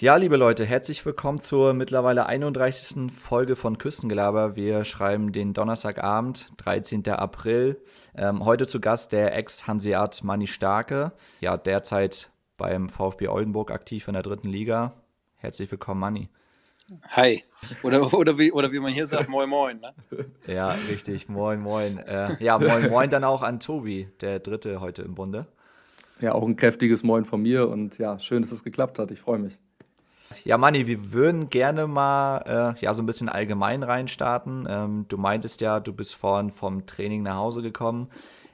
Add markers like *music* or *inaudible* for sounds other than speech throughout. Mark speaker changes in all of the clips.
Speaker 1: Ja, liebe Leute, herzlich willkommen zur mittlerweile 31. Folge von Küstengelaber. Wir schreiben den Donnerstagabend, 13. April. Ähm, heute zu Gast der Ex-Hanseat Manni Starke, ja, derzeit beim VfB Oldenburg aktiv in der dritten Liga. Herzlich willkommen, Manni.
Speaker 2: Hi. Oder, oder, wie, oder wie man hier sagt, moin moin. Ne? *laughs*
Speaker 1: Ja, richtig, moin moin. Äh, ja, moin moin dann auch an Tobi, der Dritte heute im Bunde.
Speaker 3: Ja, auch ein kräftiges Moin von mir und ja, schön, dass es geklappt hat. Ich freue mich.
Speaker 1: Ja, Manni, wir würden gerne mal äh, ja, so ein bisschen allgemein reinstarten. Ähm, du meintest ja, du bist vorhin vom Training nach Hause gekommen.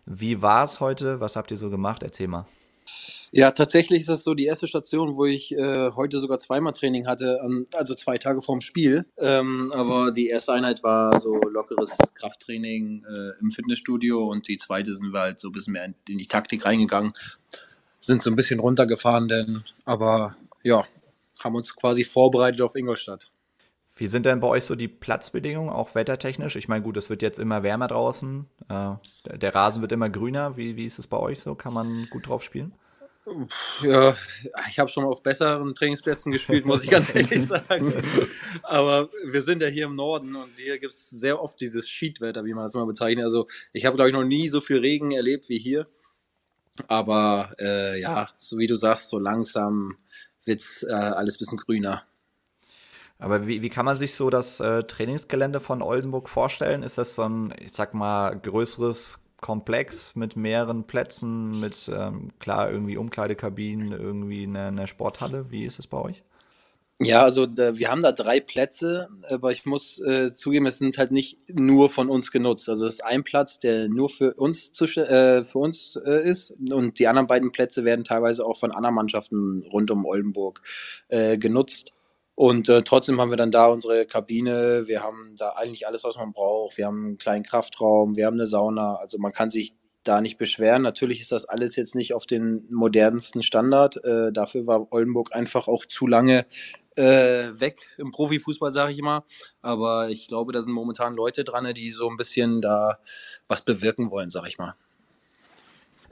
Speaker 1: Wie war es heute? Was habt ihr so gemacht? Erzähl mal.
Speaker 2: Ja, tatsächlich ist das so die erste Station, wo ich äh, heute sogar zweimal Training hatte, also zwei Tage vorm Spiel. Ähm, aber die erste Einheit war so lockeres Krafttraining äh, im Fitnessstudio und die zweite sind wir halt so ein bisschen mehr in die Taktik reingegangen, sind so ein bisschen runtergefahren, denn aber ja, haben uns quasi vorbereitet auf Ingolstadt.
Speaker 1: Wie sind denn bei euch so die Platzbedingungen, auch wettertechnisch? Ich meine, gut, es wird jetzt immer wärmer draußen. Äh, der Rasen wird immer grüner. Wie, wie ist es bei euch so? Kann man gut drauf spielen?
Speaker 2: Ja, ich habe schon auf besseren Trainingsplätzen gespielt, muss ich ganz *laughs* ehrlich sagen. Aber wir sind ja hier im Norden und hier gibt es sehr oft dieses Sheetwetter, wie man das mal bezeichnet. Also ich habe, glaube ich, noch nie so viel Regen erlebt wie hier. Aber äh, ja, so wie du sagst, so langsam wird äh, alles ein bisschen grüner.
Speaker 1: Aber wie, wie kann man sich so das äh, Trainingsgelände von Oldenburg vorstellen? Ist das so ein, ich sag mal, größeres Komplex mit mehreren Plätzen, mit ähm, klar irgendwie Umkleidekabinen, irgendwie eine, eine Sporthalle? Wie ist es bei euch?
Speaker 2: Ja, also da, wir haben da drei Plätze, aber ich muss äh, zugeben, es sind halt nicht nur von uns genutzt. Also es ist ein Platz, der nur für uns zu, äh, für uns äh, ist und die anderen beiden Plätze werden teilweise auch von anderen Mannschaften rund um Oldenburg äh, genutzt. Und äh, trotzdem haben wir dann da unsere Kabine, wir haben da eigentlich alles, was man braucht. Wir haben einen kleinen Kraftraum, wir haben eine Sauna. Also man kann sich da nicht beschweren. Natürlich ist das alles jetzt nicht auf den modernsten Standard. Äh, dafür war Oldenburg einfach auch zu lange äh, weg im Profifußball, sage ich immer. Aber ich glaube, da sind momentan Leute dran, die so ein bisschen da was bewirken wollen, sage ich mal.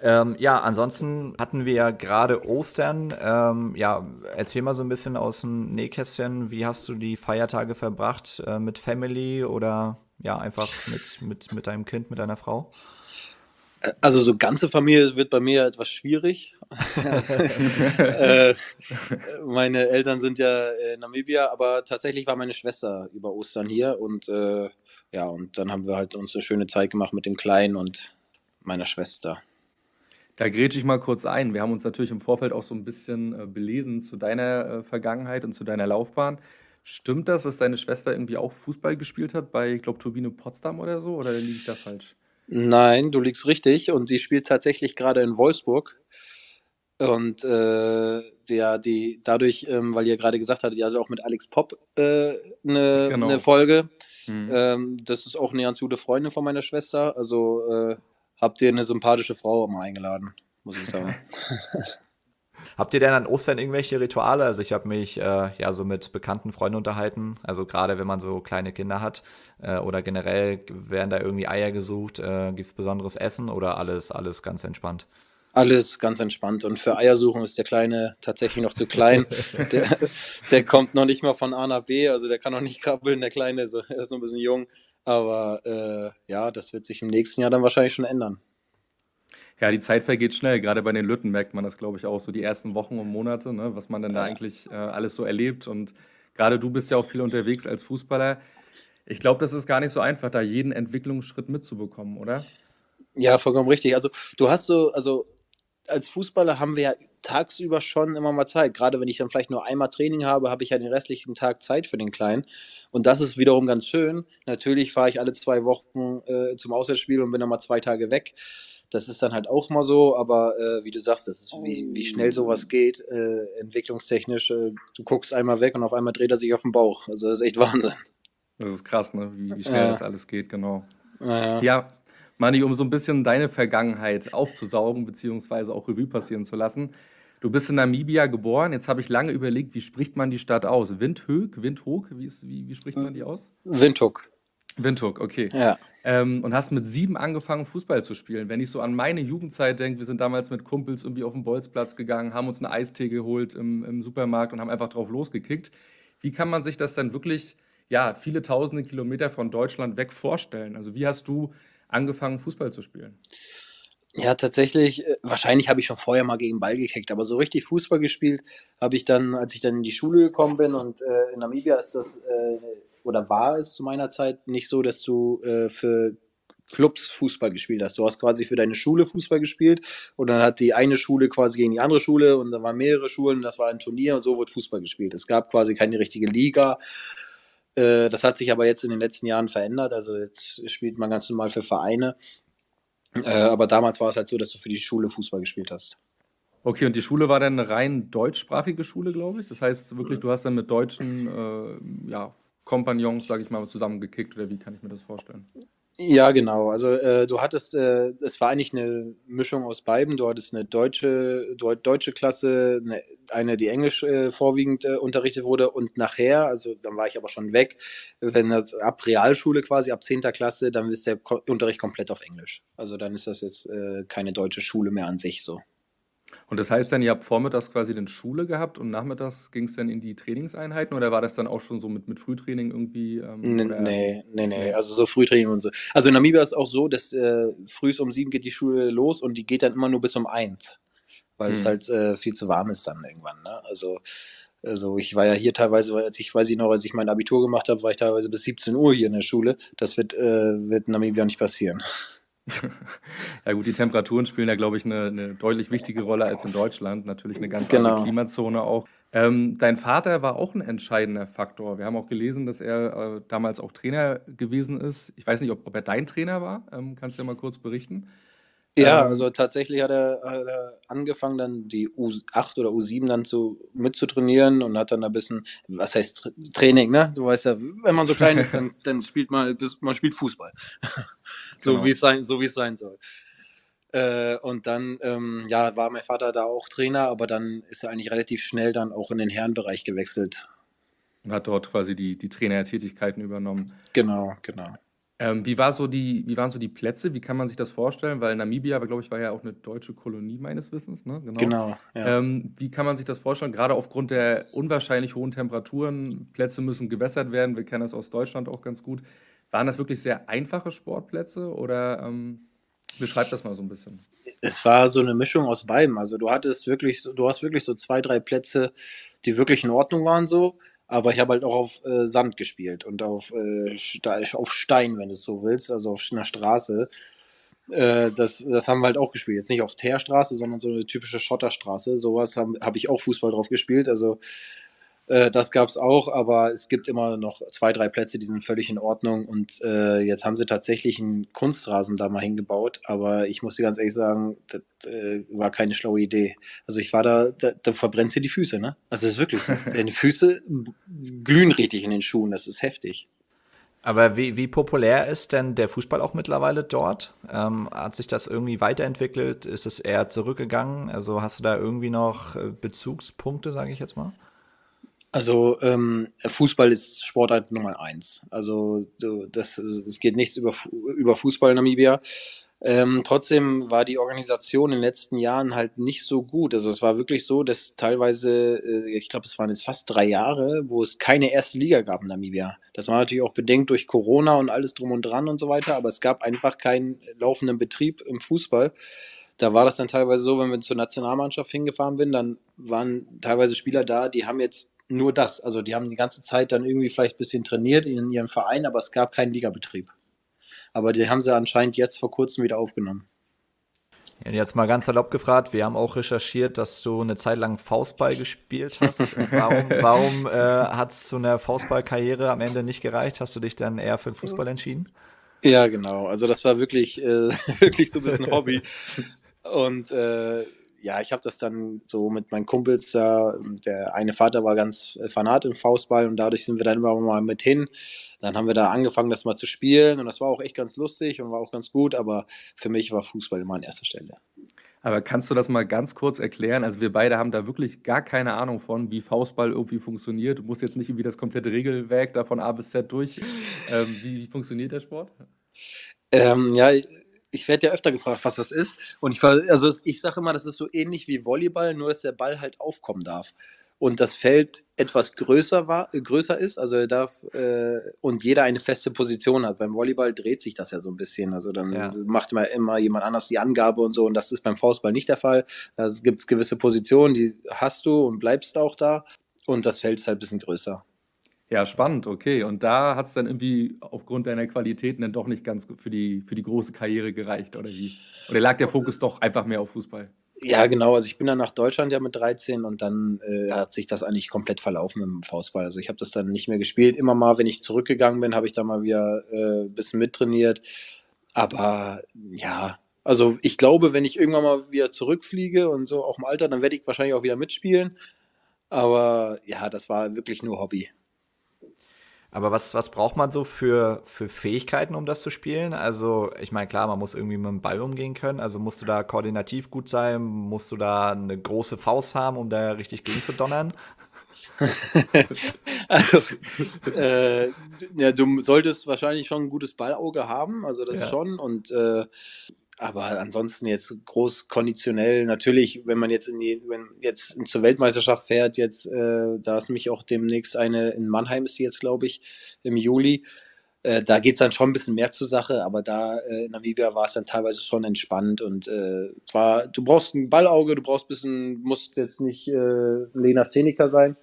Speaker 1: Ähm, ja, ansonsten hatten wir ja gerade Ostern. Ähm, ja, erzähl mal so ein bisschen aus dem Nähkästchen. Wie hast du die Feiertage verbracht? Äh, mit Family oder ja, einfach mit, mit, mit deinem Kind, mit deiner Frau?
Speaker 2: Also so ganze Familie wird bei mir etwas schwierig. *laughs* äh, meine Eltern sind ja in Namibia, aber tatsächlich war meine Schwester über Ostern hier und äh, ja, und dann haben wir halt uns eine schöne Zeit gemacht mit dem Kleinen und meiner Schwester.
Speaker 3: Da grätsche ich mal kurz ein. Wir haben uns natürlich im Vorfeld auch so ein bisschen äh, belesen zu deiner äh, Vergangenheit und zu deiner Laufbahn. Stimmt das, dass deine Schwester irgendwie auch Fußball gespielt hat bei, ich glaube, Turbine Potsdam oder so? Oder liege ich da falsch?
Speaker 2: Nein, du liegst richtig und sie spielt tatsächlich gerade in Wolfsburg. Und äh, ja, die dadurch, ähm, weil ihr gerade gesagt hattet, hattet auch mit Alex Popp eine äh, ne, genau. ne Folge. Mhm. Ähm, das ist auch eine ganz gute Freundin von meiner Schwester. Also äh, habt ihr eine sympathische Frau mal eingeladen, muss ich sagen. *laughs*
Speaker 1: Habt ihr denn an Ostern irgendwelche Rituale? Also ich habe mich äh, ja so mit bekannten Freunden unterhalten. Also gerade wenn man so kleine Kinder hat äh, oder generell werden da irgendwie Eier gesucht. Äh, Gibt es besonderes Essen oder alles, alles ganz entspannt?
Speaker 2: Alles ganz entspannt. Und für Eiersuchen ist der Kleine tatsächlich noch zu klein. *laughs* der, der, kommt noch nicht mal von A nach B, also der kann noch nicht krabbeln, der Kleine, so, er ist noch ein bisschen jung. Aber äh, ja, das wird sich im nächsten Jahr dann wahrscheinlich schon ändern.
Speaker 3: Ja, die Zeit vergeht schnell. Gerade bei den Lütten merkt man das, glaube ich, auch so die ersten Wochen und Monate, ne, was man dann da eigentlich äh, alles so erlebt. Und gerade du bist ja auch viel unterwegs als Fußballer. Ich glaube, das ist gar nicht so einfach, da jeden Entwicklungsschritt mitzubekommen, oder?
Speaker 2: Ja, vollkommen richtig. Also du hast so, also als Fußballer haben wir ja tagsüber schon immer mal Zeit. Gerade wenn ich dann vielleicht nur einmal Training habe, habe ich ja den restlichen Tag Zeit für den Kleinen. Und das ist wiederum ganz schön. Natürlich fahre ich alle zwei Wochen äh, zum Auswärtsspiel und bin dann mal zwei Tage weg. Das ist dann halt auch mal so, aber äh, wie du sagst, das ist, wie, wie schnell sowas geht, äh, entwicklungstechnisch. Äh, du guckst einmal weg und auf einmal dreht er sich auf den Bauch. Also das ist echt Wahnsinn.
Speaker 3: Das ist krass, ne? wie, wie schnell ja. das alles geht, genau. Ja, ja. Mani, um so ein bisschen deine Vergangenheit aufzusaugen, beziehungsweise auch Revue passieren zu lassen. Du bist in Namibia geboren. Jetzt habe ich lange überlegt, wie spricht man die Stadt aus? Windhoek, Windhoek, wie, ist, wie, wie spricht man die aus?
Speaker 2: Windhoek.
Speaker 3: Windhoek, okay.
Speaker 2: Ja.
Speaker 3: Ähm, und hast mit sieben angefangen, Fußball zu spielen. Wenn ich so an meine Jugendzeit denke, wir sind damals mit Kumpels irgendwie auf den Bolzplatz gegangen, haben uns eine Eistee geholt im, im Supermarkt und haben einfach drauf losgekickt. Wie kann man sich das dann wirklich, ja, viele tausende Kilometer von Deutschland weg vorstellen? Also wie hast du angefangen, Fußball zu spielen?
Speaker 2: Ja, tatsächlich, äh, wahrscheinlich habe ich schon vorher mal gegen Ball gekickt, aber so richtig Fußball gespielt habe ich dann, als ich dann in die Schule gekommen bin und äh, in Namibia ist das, äh, oder war es zu meiner Zeit nicht so, dass du äh, für Clubs Fußball gespielt hast. Du hast quasi für deine Schule Fußball gespielt und dann hat die eine Schule quasi gegen die andere Schule und da waren mehrere Schulen und das war ein Turnier und so wird Fußball gespielt. Es gab quasi keine richtige Liga. Äh, das hat sich aber jetzt in den letzten Jahren verändert. Also jetzt spielt man ganz normal für Vereine äh, aber damals war es halt so, dass du für die Schule Fußball gespielt hast.
Speaker 3: Okay, und die Schule war dann eine rein deutschsprachige Schule, glaube ich. Das heißt wirklich, du hast dann mit deutschen äh, ja, Kompagnons, sage ich mal, zusammengekickt oder wie kann ich mir das vorstellen?
Speaker 2: Ja, genau. Also äh, du hattest, äh, es war eigentlich eine Mischung aus beiden. Du hattest eine deutsche, Deu deutsche Klasse, eine, eine die Englisch äh, vorwiegend äh, unterrichtet wurde und nachher, also dann war ich aber schon weg, wenn das ab Realschule quasi, ab 10. Klasse, dann ist der Ko Unterricht komplett auf Englisch. Also dann ist das jetzt äh, keine deutsche Schule mehr an sich so.
Speaker 3: Und das heißt dann, ihr habt vormittags quasi dann Schule gehabt und nachmittags ging es dann in die Trainingseinheiten oder war das dann auch schon so mit, mit Frühtraining irgendwie? Ähm,
Speaker 2: nee, nee, nee, also so Frühtraining und so. Also in Namibia ist es auch so, dass äh, früh um sieben geht die Schule los und die geht dann immer nur bis um eins, weil hm. es halt äh, viel zu warm ist dann irgendwann. Ne? Also, also ich war ja hier teilweise, als ich weiß ich noch, als ich mein Abitur gemacht habe, war ich teilweise bis 17 Uhr hier in der Schule. Das wird, äh, wird in Namibia nicht passieren.
Speaker 3: Ja gut, die Temperaturen spielen da, glaube ich, eine, eine deutlich wichtige Rolle als in Deutschland. Natürlich eine ganz andere genau. Klimazone auch. Ähm, dein Vater war auch ein entscheidender Faktor. Wir haben auch gelesen, dass er äh, damals auch Trainer gewesen ist. Ich weiß nicht, ob, ob er dein Trainer war. Ähm, kannst du ja mal kurz berichten?
Speaker 2: Ja, ähm, also tatsächlich hat er, hat er angefangen, dann die U8 oder U7 dann zu, mitzutrainieren und hat dann ein bisschen, was heißt Training, ne? Du weißt ja, wenn man so klein ist, dann, dann spielt man, man spielt Fußball. *laughs* so genau. wie es sein, so wie es sein soll. Äh, und dann, ähm, ja, war mein Vater da auch Trainer, aber dann ist er eigentlich relativ schnell dann auch in den Herrenbereich gewechselt.
Speaker 3: Und hat dort quasi die, die Trainertätigkeiten übernommen.
Speaker 2: Genau, genau.
Speaker 3: Ähm, wie, war so die, wie waren so die Plätze? Wie kann man sich das vorstellen? Weil Namibia, glaube ich, war ja auch eine deutsche Kolonie meines Wissens. Ne?
Speaker 2: Genau. genau
Speaker 3: ja. ähm, wie kann man sich das vorstellen? Gerade aufgrund der unwahrscheinlich hohen Temperaturen. Plätze müssen gewässert werden. Wir kennen das aus Deutschland auch ganz gut. Waren das wirklich sehr einfache Sportplätze oder ähm, beschreib das mal so ein bisschen?
Speaker 2: Es war so eine Mischung aus beidem. Also du hattest wirklich, du hast wirklich so zwei, drei Plätze, die wirklich in Ordnung waren so aber ich habe halt auch auf äh, Sand gespielt und auf, äh, auf Stein, wenn du es so willst, also auf einer Straße. Äh, das, das haben wir halt auch gespielt. Jetzt nicht auf Teerstraße, sondern so eine typische Schotterstraße. Sowas habe hab ich auch Fußball drauf gespielt. Also äh, das gab es auch, aber es gibt immer noch zwei, drei Plätze, die sind völlig in Ordnung. Und äh, jetzt haben sie tatsächlich einen Kunstrasen da mal hingebaut, aber ich muss dir ganz ehrlich sagen, das äh, war keine schlaue Idee. Also ich war da, da, da verbrennt dir die Füße, ne? Also das ist wirklich so. *laughs* Deine Füße glühen richtig in den Schuhen, das ist heftig.
Speaker 1: Aber wie, wie populär ist denn der Fußball auch mittlerweile dort? Ähm, hat sich das irgendwie weiterentwickelt? Ist es eher zurückgegangen? Also hast du da irgendwie noch äh, Bezugspunkte, sage ich jetzt mal?
Speaker 2: Also ähm, Fußball ist Sportart Nummer eins. Also das, es geht nichts über, über Fußball in Namibia. Ähm, trotzdem war die Organisation in den letzten Jahren halt nicht so gut. Also es war wirklich so, dass teilweise, äh, ich glaube, es waren jetzt fast drei Jahre, wo es keine erste Liga gab in Namibia. Das war natürlich auch bedingt durch Corona und alles drum und dran und so weiter, aber es gab einfach keinen laufenden Betrieb im Fußball. Da war das dann teilweise so, wenn wir zur Nationalmannschaft hingefahren bin, dann waren teilweise Spieler da, die haben jetzt nur das. Also die haben die ganze Zeit dann irgendwie vielleicht ein bisschen trainiert in ihrem Verein, aber es gab keinen Ligabetrieb. Aber die haben sie anscheinend jetzt vor kurzem wieder aufgenommen.
Speaker 1: Ja, jetzt mal ganz salopp gefragt, wir haben auch recherchiert, dass du eine Zeit lang Faustball gespielt hast. warum *laughs* warum äh, hat es zu einer Faustballkarriere am Ende nicht gereicht? Hast du dich dann eher für den Fußball entschieden?
Speaker 2: Ja, genau. Also das war wirklich, äh, *laughs* wirklich so ein bisschen Hobby. Und äh, ja, ich habe das dann so mit meinen Kumpels da, der eine Vater war ganz fanat im Faustball und dadurch sind wir dann immer mal mit hin. Dann haben wir da angefangen, das mal zu spielen und das war auch echt ganz lustig und war auch ganz gut, aber für mich war Fußball immer an erster Stelle.
Speaker 3: Aber kannst du das mal ganz kurz erklären? Also wir beide haben da wirklich gar keine Ahnung von, wie Faustball irgendwie funktioniert. Du musst jetzt nicht irgendwie das komplette Regelwerk da von A bis Z durch. Ähm, wie, wie funktioniert der Sport?
Speaker 2: Ähm, ja, ich werde ja öfter gefragt, was das ist. Und ich, also ich sage immer, das ist so ähnlich wie Volleyball, nur dass der Ball halt aufkommen darf und das Feld etwas größer, war, größer ist, also er darf äh, und jeder eine feste Position hat. Beim Volleyball dreht sich das ja so ein bisschen. Also dann ja. macht immer, immer jemand anders die Angabe und so und das ist beim Faustball nicht der Fall. Da gibt es gewisse Positionen, die hast du und bleibst auch da und das Feld ist halt ein bisschen größer.
Speaker 3: Ja, spannend, okay. Und da hat es dann irgendwie aufgrund deiner Qualitäten dann doch nicht ganz für die, für die große Karriere gereicht, oder wie? Oder lag der Fokus doch einfach mehr auf Fußball?
Speaker 2: Ja, genau. Also ich bin dann nach Deutschland ja mit 13 und dann äh, hat sich das eigentlich komplett verlaufen dem Faustball. Also ich habe das dann nicht mehr gespielt. Immer mal, wenn ich zurückgegangen bin, habe ich da mal wieder äh, ein bisschen mittrainiert. Aber ja, also ich glaube, wenn ich irgendwann mal wieder zurückfliege und so auch im Alter, dann werde ich wahrscheinlich auch wieder mitspielen. Aber ja, das war wirklich nur Hobby.
Speaker 1: Aber was, was braucht man so für, für Fähigkeiten, um das zu spielen? Also, ich meine, klar, man muss irgendwie mit dem Ball umgehen können. Also musst du da koordinativ gut sein? Musst du da eine große Faust haben, um da richtig gegen zu donnern? *laughs*
Speaker 2: also, äh, ja, du solltest wahrscheinlich schon ein gutes Ballauge haben, also das ja. schon. Und äh, aber ansonsten jetzt groß konditionell, natürlich, wenn man jetzt in die, wenn jetzt zur Weltmeisterschaft fährt, jetzt, äh, da ist nämlich auch demnächst eine, in Mannheim ist sie jetzt, glaube ich, im Juli. Äh, da geht's dann schon ein bisschen mehr zur Sache, aber da äh, in Namibia war es dann teilweise schon entspannt und äh, war, du brauchst ein Ballauge, du brauchst ein bisschen, musst jetzt nicht äh, Lenastheniker sein,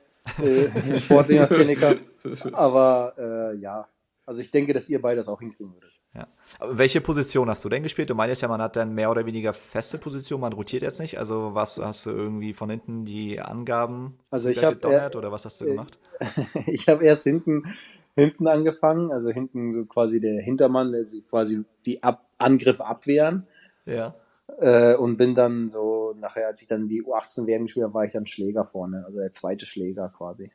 Speaker 2: äh, *laughs* Sportlenastheniker, *laughs* aber äh, ja, also ich denke, dass ihr beide das auch hinkriegen würdet.
Speaker 1: Ja. Aber welche Position hast du denn gespielt? Du meinst ja, man hat dann mehr oder weniger feste Position, man rotiert jetzt nicht. Also was hast du irgendwie von hinten die Angaben
Speaker 2: also ich hab, gedonnert
Speaker 1: oder was hast du gemacht? *laughs*
Speaker 2: ich habe erst hinten hinten angefangen, also hinten so quasi der Hintermann, der also quasi die Ab Angriffe abwehren.
Speaker 1: Ja.
Speaker 2: Äh, und bin dann so, nachher, als ich dann die U18 WM gespielt habe, war ich dann Schläger vorne, also der zweite Schläger quasi.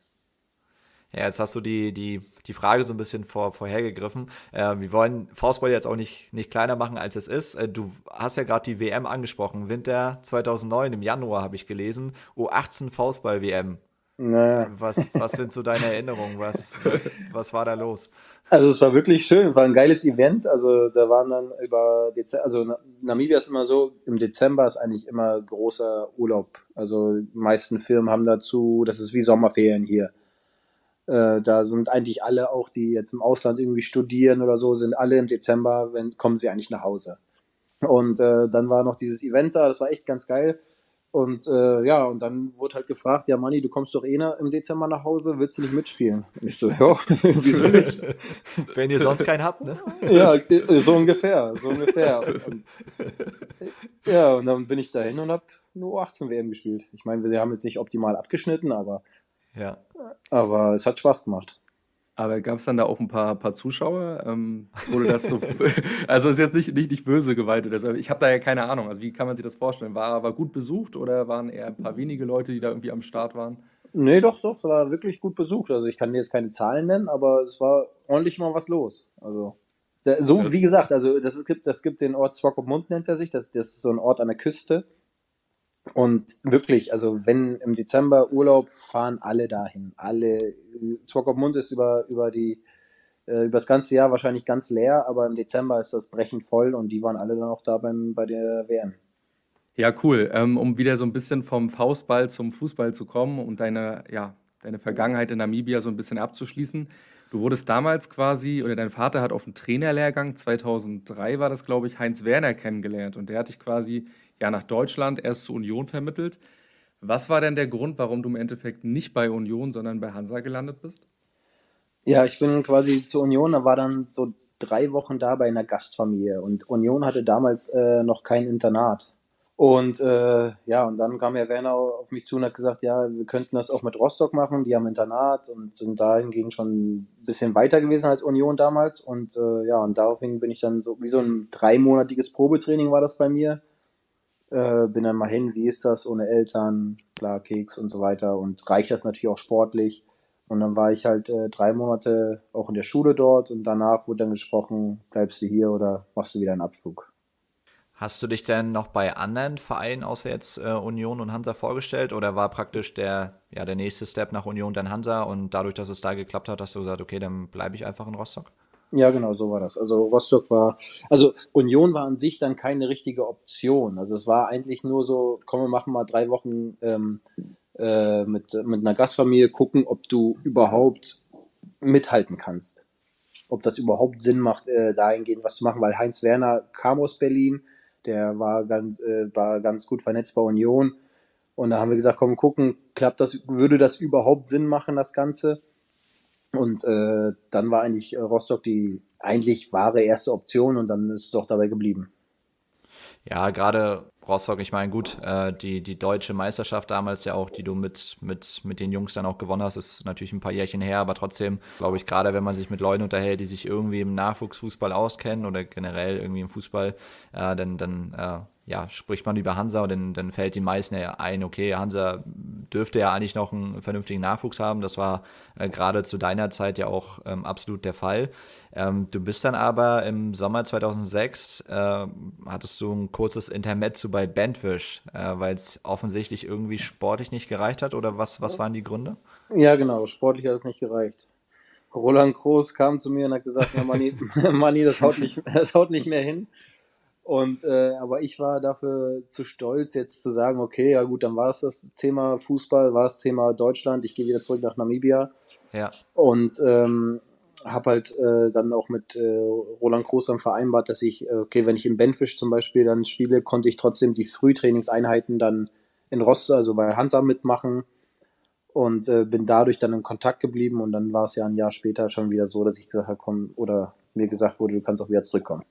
Speaker 1: Ja, jetzt hast du die, die, die Frage so ein bisschen vor, vorhergegriffen. Äh, wir wollen Faustball jetzt auch nicht, nicht kleiner machen, als es ist. Äh, du hast ja gerade die WM angesprochen. Winter 2009, im Januar habe ich gelesen. U18 Faustball-WM. Naja. Was, was sind so deine Erinnerungen? Was, was, was war da los?
Speaker 2: Also es war wirklich schön, es war ein geiles Event. Also da waren dann über Dezember, also Namibia ist immer so, im Dezember ist eigentlich immer großer Urlaub. Also die meisten Firmen haben dazu, das ist wie Sommerferien hier. Äh, da sind eigentlich alle auch, die jetzt im Ausland irgendwie studieren oder so, sind alle im Dezember, wenn, kommen sie eigentlich nach Hause. Und äh, dann war noch dieses Event da, das war echt ganz geil. Und äh, ja, und dann wurde halt gefragt, ja Manni, du kommst doch eh im Dezember nach Hause, willst du nicht mitspielen? Und ich so, ja, *laughs* wieso nicht?
Speaker 1: Wenn ihr sonst keinen habt, ne?
Speaker 2: Ja, so ungefähr, so ungefähr. Und, ja, und dann bin ich dahin und hab nur 18 WM gespielt. Ich meine, wir haben jetzt nicht optimal abgeschnitten, aber
Speaker 1: ja.
Speaker 2: Aber es hat Spaß gemacht.
Speaker 3: Aber gab es dann da auch ein paar, paar Zuschauer? Ähm, wurde das so. *laughs* also ist jetzt nicht, nicht, nicht böse geweiht oder so. Ich habe da ja keine Ahnung. Also wie kann man sich das vorstellen? War, war gut besucht oder waren eher ein paar wenige Leute, die da irgendwie am Start waren?
Speaker 2: Nee, doch, doch, war wirklich gut besucht. Also ich kann dir jetzt keine Zahlen nennen, aber es war ordentlich mal was los. Also so wie gesagt, also das gibt, das gibt den Ort Swakopmund nennt er sich. Das, das ist so ein Ort an der Küste. Und wirklich, also wenn im Dezember Urlaub fahren alle dahin. Alle. Swakopmund ist über, über die äh, über das ganze Jahr wahrscheinlich ganz leer, aber im Dezember ist das brechend voll und die waren alle dann auch da beim, bei der WM.
Speaker 3: Ja, cool. Ähm, um wieder so ein bisschen vom Faustball zum Fußball zu kommen und deine, ja, deine Vergangenheit in Namibia so ein bisschen abzuschließen. Du wurdest damals quasi, oder dein Vater hat auf dem Trainerlehrgang, 2003 war das, glaube ich, Heinz Werner kennengelernt und der hat dich quasi ja nach Deutschland erst zur Union vermittelt. Was war denn der Grund, warum du im Endeffekt nicht bei Union, sondern bei Hansa gelandet bist?
Speaker 2: Ja, ich bin quasi zur Union, da war dann so drei Wochen da bei einer Gastfamilie und Union hatte damals äh, noch kein Internat. Und äh, ja, und dann kam Herr Werner auf mich zu und hat gesagt, ja, wir könnten das auch mit Rostock machen, die haben Internat und sind dahingehend schon ein bisschen weiter gewesen als Union damals. Und äh, ja, und daraufhin bin ich dann so, wie so ein dreimonatiges Probetraining war das bei mir. Äh, bin dann mal hin, wie ist das ohne Eltern, klar, Keks und so weiter und reicht das natürlich auch sportlich. Und dann war ich halt äh, drei Monate auch in der Schule dort und danach wurde dann gesprochen, bleibst du hier oder machst du wieder einen Abflug.
Speaker 1: Hast du dich denn noch bei anderen Vereinen außer jetzt äh, Union und Hansa vorgestellt oder war praktisch der, ja, der nächste Step nach Union dann Hansa und dadurch, dass es da geklappt hat, hast du gesagt, okay, dann bleibe ich einfach in Rostock?
Speaker 2: Ja, genau, so war das. Also Rostock war, also Union war an sich dann keine richtige Option. Also es war eigentlich nur so, komm, wir machen mal drei Wochen ähm, äh, mit, mit einer Gastfamilie, gucken, ob du überhaupt mithalten kannst. Ob das überhaupt Sinn macht, äh, dahingehend was zu machen, weil Heinz Werner kam aus Berlin, der war ganz, äh, war ganz gut vernetzt bei Union. Und da haben wir gesagt, komm, gucken, klappt das, würde das überhaupt Sinn machen, das Ganze? Und äh, dann war eigentlich äh, Rostock die eigentlich wahre erste Option und dann ist es doch dabei geblieben.
Speaker 1: Ja, gerade Rostock, ich meine, gut, äh, die, die deutsche Meisterschaft damals ja auch, die du mit, mit, mit den Jungs dann auch gewonnen hast, ist natürlich ein paar Jährchen her, aber trotzdem, glaube ich, gerade wenn man sich mit Leuten unterhält, die sich irgendwie im Nachwuchsfußball auskennen oder generell irgendwie im Fußball, äh, dann, dann äh, ja, spricht man über Hansa und dann, dann fällt den meisten ja ein, okay, Hansa dürfte ja eigentlich noch einen vernünftigen Nachwuchs haben. Das war äh, gerade zu deiner Zeit ja auch ähm, absolut der Fall. Ähm, du bist dann aber im Sommer 2006, äh, hattest du ein kurzes Intermezzo bei Bandfish, äh, weil es offensichtlich irgendwie sportlich nicht gereicht hat oder was, was waren die Gründe?
Speaker 2: Ja, genau, sportlich hat es nicht gereicht. Roland Groß kam zu mir und hat gesagt, Manni, Manni *laughs* das, haut nicht, das haut nicht mehr hin. Und äh, aber ich war dafür zu stolz, jetzt zu sagen, okay, ja gut, dann war es das Thema Fußball, war es Thema Deutschland, ich gehe wieder zurück nach Namibia.
Speaker 1: Ja.
Speaker 2: Und ähm, habe halt äh, dann auch mit äh, Roland Groß dann vereinbart, dass ich, äh, okay, wenn ich im Benfisch zum Beispiel dann spiele, konnte ich trotzdem die Frühtrainingseinheiten dann in Rostock, also bei Hansa mitmachen und äh, bin dadurch dann in Kontakt geblieben und dann war es ja ein Jahr später schon wieder so, dass ich gesagt habe, komm, oder mir gesagt wurde, du kannst auch wieder zurückkommen.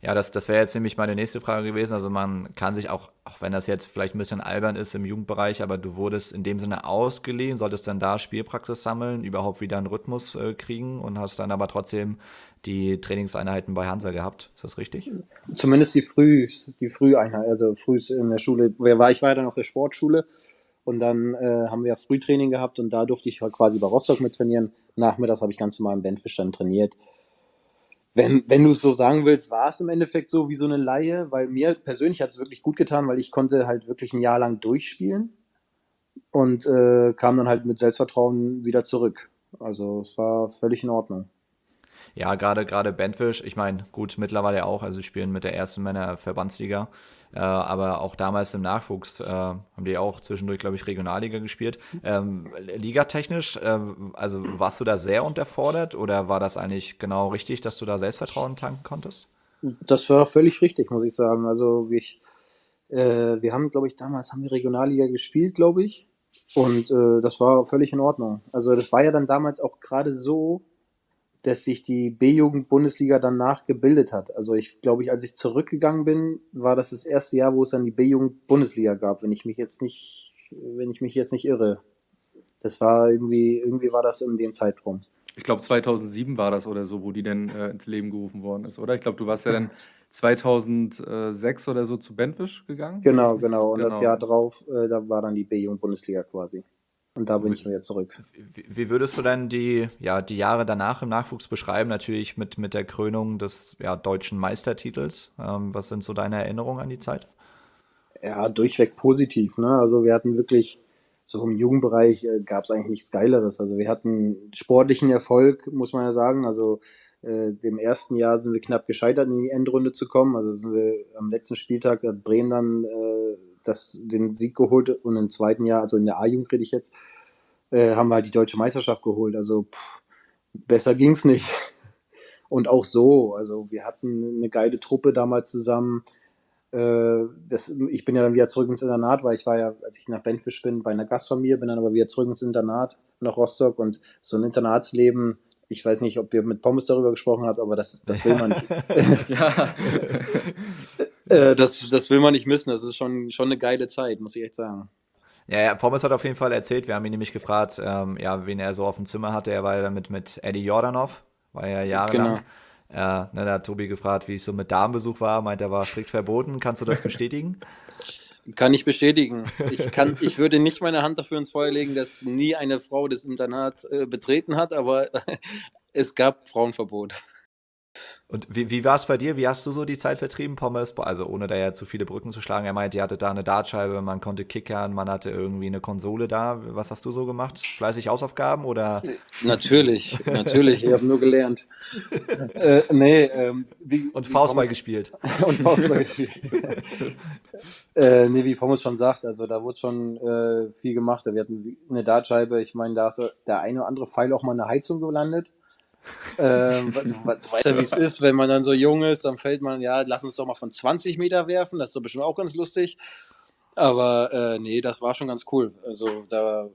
Speaker 1: Ja, das, das wäre jetzt nämlich meine nächste Frage gewesen. Also man kann sich auch, auch wenn das jetzt vielleicht ein bisschen albern ist im Jugendbereich, aber du wurdest in dem Sinne ausgeliehen, solltest dann da Spielpraxis sammeln, überhaupt wieder einen Rhythmus äh, kriegen und hast dann aber trotzdem die Trainingseinheiten bei Hansa gehabt. Ist das richtig?
Speaker 2: Zumindest die Früh, die Früheinheit, also früh in der Schule. Ich war ja dann auf der Sportschule und dann äh, haben wir Frühtraining gehabt und da durfte ich quasi bei Rostock mit trainieren. Nachmittags habe ich ganz normal im Benfisch dann trainiert wenn, wenn du es so sagen willst, war es im Endeffekt so wie so eine Laie, weil mir persönlich hat es wirklich gut getan, weil ich konnte halt wirklich ein Jahr lang durchspielen und äh, kam dann halt mit Selbstvertrauen wieder zurück. Also es war völlig in Ordnung.
Speaker 1: Ja, gerade gerade Bandfish, ich meine, gut, mittlerweile auch, also spielen mit der ersten Männer Verbandsliga, äh, aber auch damals im Nachwuchs äh, haben die auch zwischendurch, glaube ich, Regionalliga gespielt. Ähm, ligatechnisch, äh, also warst du da sehr unterfordert oder war das eigentlich genau richtig, dass du da Selbstvertrauen tanken konntest?
Speaker 2: Das war völlig richtig, muss ich sagen. Also ich, äh, wir haben, glaube ich, damals haben wir Regionalliga gespielt, glaube ich. Und äh, das war völlig in Ordnung. Also das war ja dann damals auch gerade so, dass sich die B-Jugend-Bundesliga danach gebildet hat. Also ich glaube, ich, als ich zurückgegangen bin, war das das erste Jahr, wo es dann die B-Jugend-Bundesliga gab, wenn ich mich jetzt nicht, wenn ich mich jetzt nicht irre. Das war irgendwie, irgendwie war das in dem Zeitraum.
Speaker 3: Ich glaube 2007 war das oder so, wo die dann äh, ins Leben gerufen worden ist, oder? Ich glaube, du warst ja dann *laughs* 2006 oder so zu Benfisch gegangen.
Speaker 2: Genau, genau. Und genau. das Jahr drauf, äh, da war dann die B-Jugend-Bundesliga quasi. Und da bin ich wieder zurück.
Speaker 1: Wie, würdest du denn die, ja, die Jahre danach im Nachwuchs beschreiben? Natürlich mit, mit der Krönung des ja, deutschen Meistertitels. Ähm, was sind so deine Erinnerungen an die Zeit?
Speaker 2: Ja, durchweg positiv. Ne? Also wir hatten wirklich, so im Jugendbereich äh, gab es eigentlich nichts Geileres. Also wir hatten sportlichen Erfolg, muss man ja sagen. Also äh, dem ersten Jahr sind wir knapp gescheitert, in die Endrunde zu kommen. Also wir, am letzten Spieltag hat Bremen dann äh, das, den Sieg geholt und im zweiten Jahr, also in der A-Jugend rede ich jetzt, äh, haben wir halt die deutsche Meisterschaft geholt. Also pff, besser ging's nicht. *laughs* Und auch so, also wir hatten eine geile Truppe damals zusammen. Äh, das, ich bin ja dann wieder zurück ins Internat, weil ich war ja, als ich nach Benfisch bin, bei einer Gastfamilie, bin dann aber wieder zurück ins Internat nach Rostock und so ein Internatsleben, ich weiß nicht, ob ihr mit Pommes darüber gesprochen habt, aber das, das will man nicht. *laughs* ja. *laughs* Äh, das, das will man nicht missen. Das ist schon, schon eine geile Zeit, muss ich echt sagen.
Speaker 1: Ja, ja, Pommes hat auf jeden Fall erzählt, wir haben ihn nämlich gefragt, ähm, ja, wen er so auf dem Zimmer hatte. Er war ja dann mit, Eddie Jordanov, war ja jahrelang. Genau. Ja, ne, da hat Tobi gefragt, wie es so mit Damenbesuch war, meint er war strikt verboten. Kannst du das bestätigen? *laughs*
Speaker 2: Kann ich bestätigen. Ich, kann, ich würde nicht meine Hand dafür ins Feuer legen, dass nie eine Frau das Internat äh, betreten hat, aber *laughs* es gab Frauenverbot.
Speaker 1: Und wie, wie war es bei dir? Wie hast du so die Zeit vertrieben, Pommes? Also ohne da ja zu viele Brücken zu schlagen. Er meint, ihr hattet da eine Dartscheibe, man konnte kickern, man hatte irgendwie eine Konsole da. Was hast du so gemacht? Fleißig Hausaufgaben oder?
Speaker 2: Natürlich, natürlich. Ich habe nur gelernt. *laughs* äh, nee, ähm,
Speaker 1: wie, Und Faustball Pommes, gespielt. *laughs*
Speaker 2: und Faustball gespielt. *laughs* äh, nee, wie Pommes schon sagt, also da wurde schon äh, viel gemacht. Wir hatten eine Dartscheibe. Ich meine, da ist der eine oder andere Pfeil auch mal eine Heizung gelandet ähm, du, weißt ja, wie es ist, wenn man dann so jung ist, dann fällt man, ja, lass uns doch mal von 20 Meter werfen, das ist doch bestimmt auch ganz lustig. Aber äh, nee, das war schon ganz cool. Also da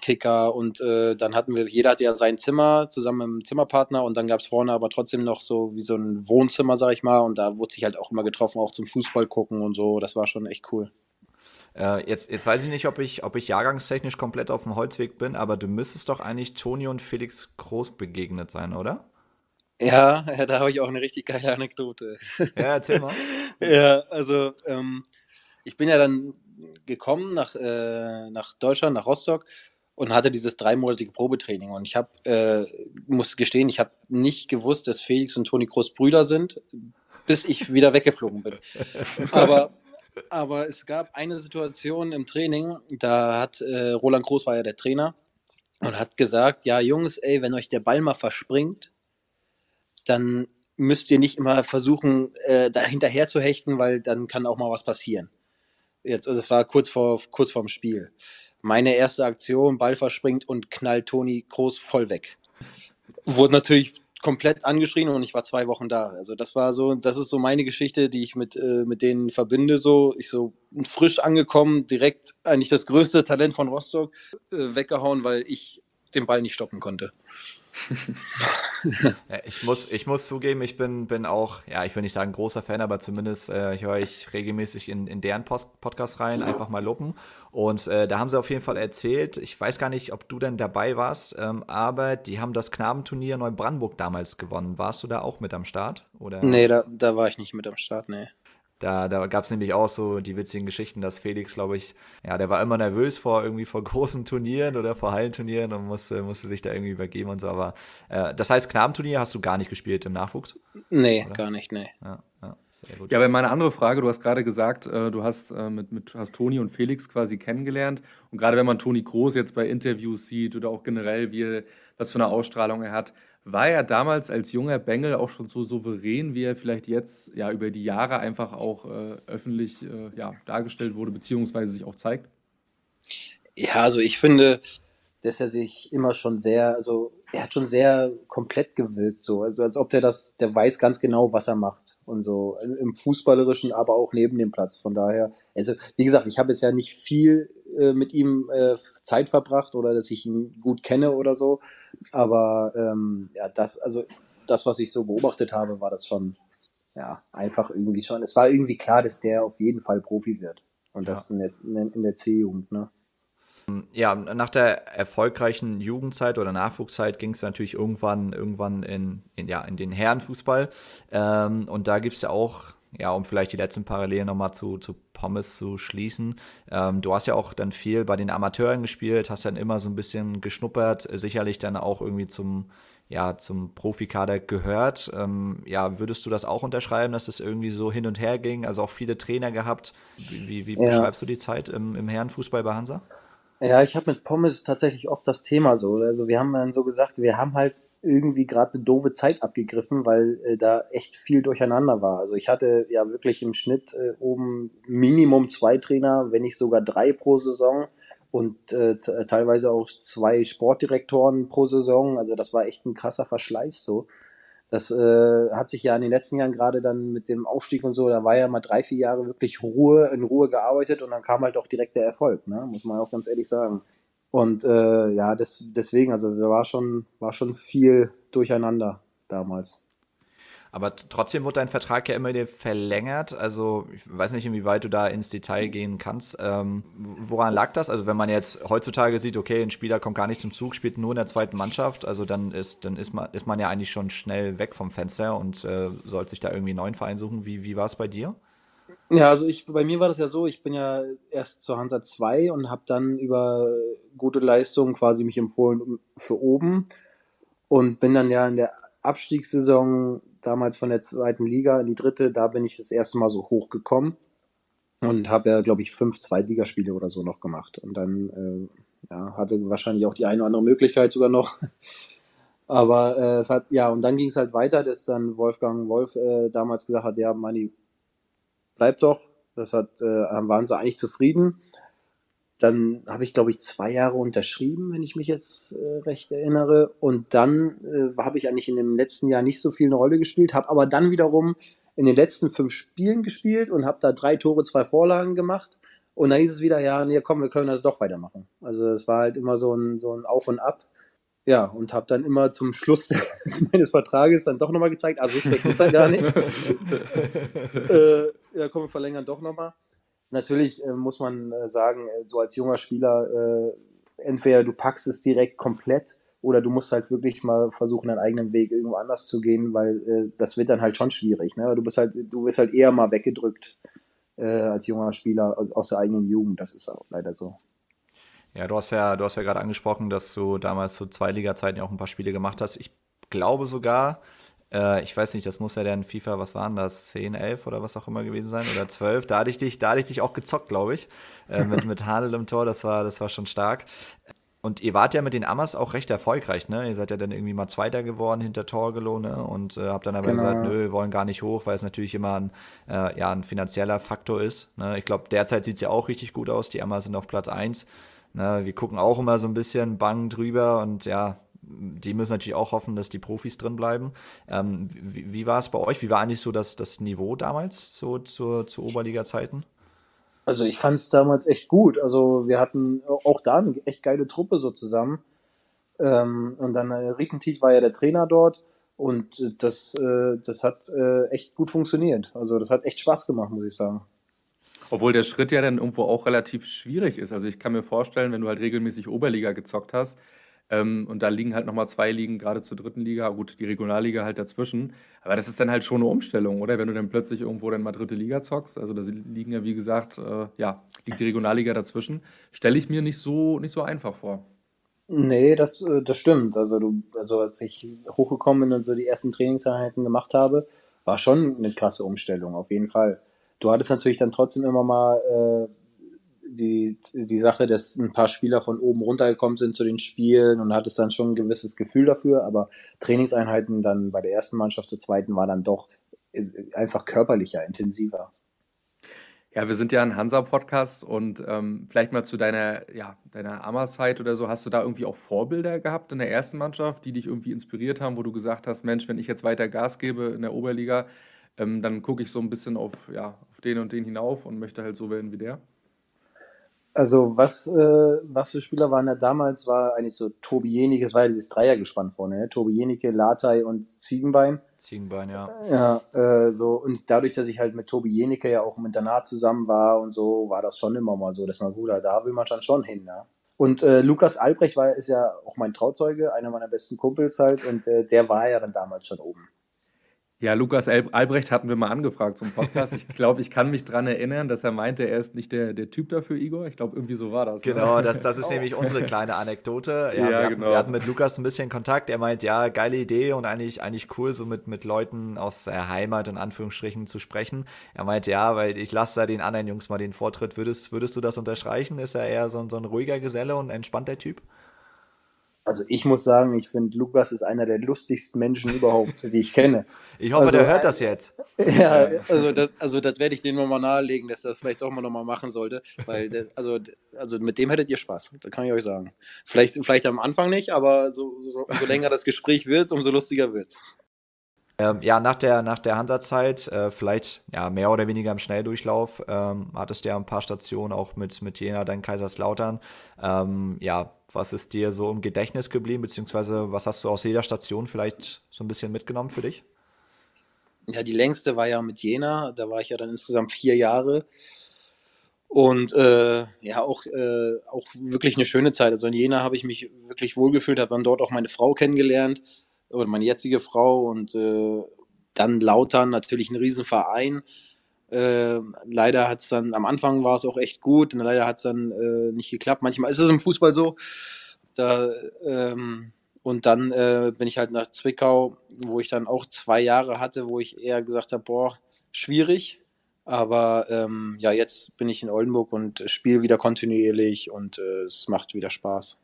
Speaker 2: Kicker und äh, dann hatten wir, jeder hatte ja sein Zimmer zusammen mit dem Zimmerpartner und dann gab es vorne aber trotzdem noch so wie so ein Wohnzimmer, sag ich mal, und da wurde sich halt auch immer getroffen, auch zum Fußball gucken und so. Das war schon echt cool.
Speaker 1: Äh, jetzt, jetzt weiß ich nicht, ob ich, ob ich jahrgangstechnisch komplett auf dem Holzweg bin, aber du müsstest doch eigentlich Toni und Felix Groß begegnet sein, oder?
Speaker 2: Ja, ja da habe ich auch eine richtig geile Anekdote.
Speaker 1: Ja, erzähl mal. *laughs*
Speaker 2: ja, also ähm, ich bin ja dann gekommen nach, äh, nach Deutschland, nach Rostock und hatte dieses dreimonatige Probetraining. Und ich habe, äh, muss gestehen, ich habe nicht gewusst, dass Felix und Toni Groß Brüder sind, bis ich wieder weggeflogen bin. *laughs* Aber aber es gab eine Situation im Training, da hat äh, Roland Groß war ja der Trainer und hat gesagt, ja Jungs, ey, wenn euch der Ball mal verspringt, dann müsst ihr nicht immer versuchen, äh, da hinterher zu hechten, weil dann kann auch mal was passieren. Jetzt, das war kurz vor kurz vorm Spiel. Meine erste Aktion, Ball verspringt und knallt Toni Groß voll weg. Wurde natürlich komplett angeschrien und ich war zwei Wochen da. Also das war so, das ist so meine Geschichte, die ich mit, äh, mit denen verbinde. So, ich so frisch angekommen, direkt eigentlich das größte Talent von Rostock äh, weggehauen, weil ich den Ball nicht stoppen konnte. *laughs*
Speaker 1: ich, muss, ich muss zugeben, ich bin, bin auch, ja, ich will nicht sagen großer Fan, aber zumindest äh, ich höre ich regelmäßig in, in deren Post Podcast rein, einfach mal luppen. Und äh, da haben sie auf jeden Fall erzählt, ich weiß gar nicht, ob du denn dabei warst, ähm, aber die haben das Knabenturnier Neubrandenburg damals gewonnen. Warst du da auch mit am Start? Oder?
Speaker 2: Nee, da, da war ich nicht mit am Start, nee.
Speaker 1: Da, da gab es nämlich auch so die witzigen Geschichten, dass Felix, glaube ich, ja, der war immer nervös vor irgendwie vor *laughs* großen Turnieren oder vor Hallenturnieren und musste, musste sich da irgendwie übergeben und so. Aber äh, das heißt, Knabenturnier hast du gar nicht gespielt im Nachwuchs?
Speaker 2: Nee, oder? gar nicht, nee.
Speaker 3: Ja, ja. Ja, aber meine andere Frage, du hast gerade gesagt, äh, du hast äh, mit, mit hast Toni und Felix quasi kennengelernt. Und gerade wenn man Toni Groß jetzt bei Interviews sieht oder auch generell, wie, was für eine Ausstrahlung er hat, war er damals als junger Bengel auch schon so souverän, wie er vielleicht jetzt ja über die Jahre einfach auch äh, öffentlich äh, ja, dargestellt wurde, beziehungsweise sich auch zeigt?
Speaker 2: Ja, also ich finde, dass er sich immer schon sehr, also er hat schon sehr komplett gewirkt, so, also als ob der das, der weiß ganz genau, was er macht und so im Fußballerischen, aber auch neben dem Platz. Von daher, also wie gesagt, ich habe jetzt ja nicht viel äh, mit ihm äh, Zeit verbracht oder dass ich ihn gut kenne oder so, aber ähm, ja, das, also das, was ich so beobachtet habe, war das schon, ja, einfach irgendwie schon. Es war irgendwie klar, dass der auf jeden Fall Profi wird. Und ja. das in der, in der C-Jugend, ne?
Speaker 1: Ja, nach der erfolgreichen Jugendzeit oder Nachwuchszeit ging es natürlich irgendwann, irgendwann in, in, ja, in den Herrenfußball. Ähm, und da gibt es ja auch, ja, um vielleicht die letzten Parallelen nochmal zu, zu Pommes zu schließen. Ähm, du hast ja auch dann viel bei den Amateuren gespielt, hast dann immer so ein bisschen geschnuppert, sicherlich dann auch irgendwie zum, ja, zum Profikader gehört. Ähm, ja, würdest du das auch unterschreiben, dass es irgendwie so hin und her ging? Also auch viele Trainer gehabt. Wie, wie, wie ja. beschreibst du die Zeit im, im Herrenfußball bei Hansa?
Speaker 2: Ja, ich habe mit Pommes tatsächlich oft das Thema so. Also wir haben dann so gesagt, wir haben halt irgendwie gerade eine doofe Zeit abgegriffen, weil äh, da echt viel durcheinander war. Also ich hatte ja wirklich im Schnitt äh, oben Minimum zwei Trainer, wenn nicht sogar drei pro Saison und äh, teilweise auch zwei Sportdirektoren pro Saison. Also das war echt ein krasser Verschleiß so. Das äh, hat sich ja in den letzten Jahren gerade dann mit dem Aufstieg und so, da war ja mal drei, vier Jahre wirklich Ruhe, in Ruhe gearbeitet und dann kam halt auch direkt der Erfolg, ne? muss man auch ganz ehrlich sagen. Und äh, ja, das, deswegen, also da war schon, war schon viel durcheinander damals.
Speaker 1: Aber trotzdem wurde dein Vertrag ja immer wieder verlängert. Also ich weiß nicht, inwieweit du da ins Detail gehen kannst. Ähm, woran lag das? Also wenn man jetzt heutzutage sieht, okay, ein Spieler kommt gar nicht zum Zug, spielt nur in der zweiten Mannschaft, also dann ist, dann ist man, ist man ja eigentlich schon schnell weg vom Fenster und äh, sollte sich da irgendwie einen neuen Verein suchen. Wie, wie war es bei dir?
Speaker 2: Ja, also ich, bei mir war das ja so, ich bin ja erst zur Hansa 2 und habe dann über gute Leistungen quasi mich empfohlen für oben und bin dann ja in der Abstiegssaison damals von der zweiten Liga in die dritte, da bin ich das erste Mal so hochgekommen und habe ja, glaube ich, fünf Zweitligaspiele oder so noch gemacht. Und dann äh, ja, hatte wahrscheinlich auch die eine oder andere Möglichkeit sogar noch. *laughs* Aber äh, es hat, ja, und dann ging es halt weiter, dass dann Wolfgang Wolf äh, damals gesagt hat, ja, Manni, bleib doch. Das hat, äh, waren sie eigentlich zufrieden. Dann habe ich, glaube ich, zwei Jahre unterschrieben, wenn ich mich jetzt äh, recht erinnere. Und dann äh, habe ich eigentlich in dem letzten Jahr nicht so viel eine Rolle gespielt, habe aber dann wiederum in den letzten fünf Spielen gespielt und habe da drei Tore, zwei Vorlagen gemacht. Und dann hieß es wieder, ja, nee, komm, wir können das doch weitermachen. Also es war halt immer so ein, so ein Auf und Ab. Ja, und habe dann immer zum Schluss *laughs* meines Vertrages dann doch nochmal gezeigt, also schlecht ist er gar nicht. *laughs* äh, ja, komm, wir verlängern doch nochmal. Natürlich äh, muss man äh, sagen, äh, so als junger Spieler, äh, entweder du packst es direkt komplett oder du musst halt wirklich mal versuchen, deinen eigenen Weg irgendwo anders zu gehen, weil äh, das wird dann halt schon schwierig. Ne? Du bist halt, du wirst halt eher mal weggedrückt als junger Spieler aus, aus der eigenen Jugend. Das ist auch leider so.
Speaker 1: Ja, du hast ja, du hast ja gerade angesprochen, dass du damals zu zwei Liga-Zeiten ja auch ein paar Spiele gemacht hast. Ich glaube sogar, äh, ich weiß nicht, das muss ja dann FIFA, was waren das, 10, 11 oder was auch immer gewesen sein oder 12. Da hatte ich dich, da hatte ich dich auch gezockt, glaube ich, äh, *laughs* mit, mit Hadel im Tor, das war, das war schon stark. Und ihr wart ja mit den Amas auch recht erfolgreich, ne? Ihr seid ja dann irgendwie mal Zweiter geworden hinter Torgelo, ne? Und äh, habt dann aber genau. gesagt, nö, wir wollen gar nicht hoch, weil es natürlich immer ein, äh, ja, ein finanzieller Faktor ist. Ne? Ich glaube, derzeit sieht es ja auch richtig gut aus. Die Amas sind auf Platz 1. Ne? Wir gucken auch immer so ein bisschen bang drüber und ja, die müssen natürlich auch hoffen, dass die Profis drin bleiben. Ähm, wie, wie war es bei euch? Wie war eigentlich so das, das Niveau damals, so zur, zu Oberliga-Zeiten?
Speaker 2: Also ich fand es damals echt gut. Also wir hatten auch da eine echt geile Truppe so zusammen. Ähm, und dann äh, Riekentit war ja der Trainer dort und äh, das, äh, das hat äh, echt gut funktioniert. Also das hat echt Spaß gemacht, muss ich sagen.
Speaker 3: Obwohl der Schritt ja dann irgendwo auch relativ schwierig ist. Also ich kann mir vorstellen, wenn du halt regelmäßig Oberliga gezockt hast, ähm, und da liegen halt nochmal zwei Ligen gerade zur dritten Liga, gut, die Regionalliga halt dazwischen. Aber das ist dann halt schon eine Umstellung, oder? Wenn du dann plötzlich irgendwo dann mal dritte Liga zockst. Also da liegen ja, wie gesagt, äh, ja, liegt die Regionalliga dazwischen. Stelle ich mir nicht so, nicht so einfach vor.
Speaker 2: Nee, das, äh, das stimmt. Also, du, also als ich hochgekommen bin und so die ersten Trainingseinheiten gemacht habe, war schon eine krasse Umstellung, auf jeden Fall. Du hattest natürlich dann trotzdem immer mal äh, die, die Sache, dass ein paar Spieler von oben runtergekommen sind zu den Spielen und hattest dann schon ein gewisses Gefühl dafür, aber Trainingseinheiten dann bei der ersten Mannschaft zur zweiten war dann doch äh, einfach körperlicher, intensiver.
Speaker 3: Ja, wir sind ja ein Hansa-Podcast und ähm, vielleicht mal zu deiner, ja, deiner Ammerzeit oder so. Hast du da irgendwie auch Vorbilder gehabt in der ersten Mannschaft, die dich irgendwie inspiriert haben, wo du gesagt hast, Mensch, wenn ich jetzt weiter Gas gebe in der Oberliga, ähm, dann gucke ich so ein bisschen auf, ja, auf den und den hinauf und möchte halt so werden wie der?
Speaker 2: Also was, äh, was für Spieler waren da damals, war eigentlich so Tobi Jenike, es war ja dieses Dreiergespann vorne, ne? Tobi Jenike, Latai und Ziegenbein.
Speaker 1: Ziegenbein, ja.
Speaker 2: Ja, äh, so, und dadurch, dass ich halt mit Tobi Jenike ja auch im Internat zusammen war und so, war das schon immer mal so, dass man, gut, da will man dann schon hin, ne? Und äh, Lukas Albrecht war, ist ja auch mein Trauzeuge, einer meiner besten Kumpels halt, und äh, der war ja dann damals schon oben.
Speaker 3: Ja, Lukas Albrecht hatten wir mal angefragt zum Podcast. Ich glaube, ich kann mich daran erinnern, dass er meinte, er ist nicht der, der Typ dafür, Igor. Ich glaube, irgendwie so war das.
Speaker 1: Ne? Genau, das, das ist oh. nämlich unsere kleine Anekdote. Ja, ja wir, genau. wir hatten mit Lukas ein bisschen Kontakt. Er meint, ja, geile Idee und eigentlich, eigentlich cool, so mit, mit Leuten aus der Heimat in Anführungsstrichen zu sprechen. Er meint, ja, weil ich lasse da den anderen Jungs mal den Vortritt. Würdest, würdest du das unterstreichen? Ist er eher so, so ein ruhiger Geselle und entspannter Typ?
Speaker 2: Also ich muss sagen, ich finde, Lukas ist einer der lustigsten Menschen überhaupt, die ich kenne. *laughs*
Speaker 1: Ich hoffe,
Speaker 2: also,
Speaker 1: der hört das jetzt. *laughs*
Speaker 2: Ja, also das, also das werde ich denen nochmal nahelegen, dass das vielleicht doch mal nochmal machen sollte. Weil, das, also, also mit dem hättet ihr Spaß, das kann ich euch sagen. Vielleicht, vielleicht am Anfang nicht, aber so, so, so länger das Gespräch wird, umso lustiger wird's.
Speaker 1: Ähm, ja, nach der, nach der Hansa-Zeit, äh, vielleicht ja, mehr oder weniger im Schnelldurchlauf, ähm, hattest du ja ein paar Stationen auch mit, mit Jena, dann Kaiserslautern. Ähm, ja, was ist dir so im Gedächtnis geblieben, beziehungsweise was hast du aus jeder Station vielleicht so ein bisschen mitgenommen für dich?
Speaker 2: Ja, die längste war ja mit Jena, da war ich ja dann insgesamt vier Jahre. Und äh, ja, auch, äh, auch wirklich eine schöne Zeit. Also in Jena habe ich mich wirklich wohlgefühlt, habe dann dort auch meine Frau kennengelernt oder meine jetzige Frau und äh, dann Lautern, natürlich ein Riesenverein. Äh, leider hat es dann, am Anfang war es auch echt gut und leider hat es dann äh, nicht geklappt. Manchmal ist es im Fußball so, da ähm, Und dann äh, bin ich halt nach Zwickau, wo ich dann auch zwei Jahre hatte, wo ich eher gesagt habe, boah, schwierig. Aber ähm, ja, jetzt bin ich in Oldenburg und spiele wieder kontinuierlich und äh, es macht wieder Spaß.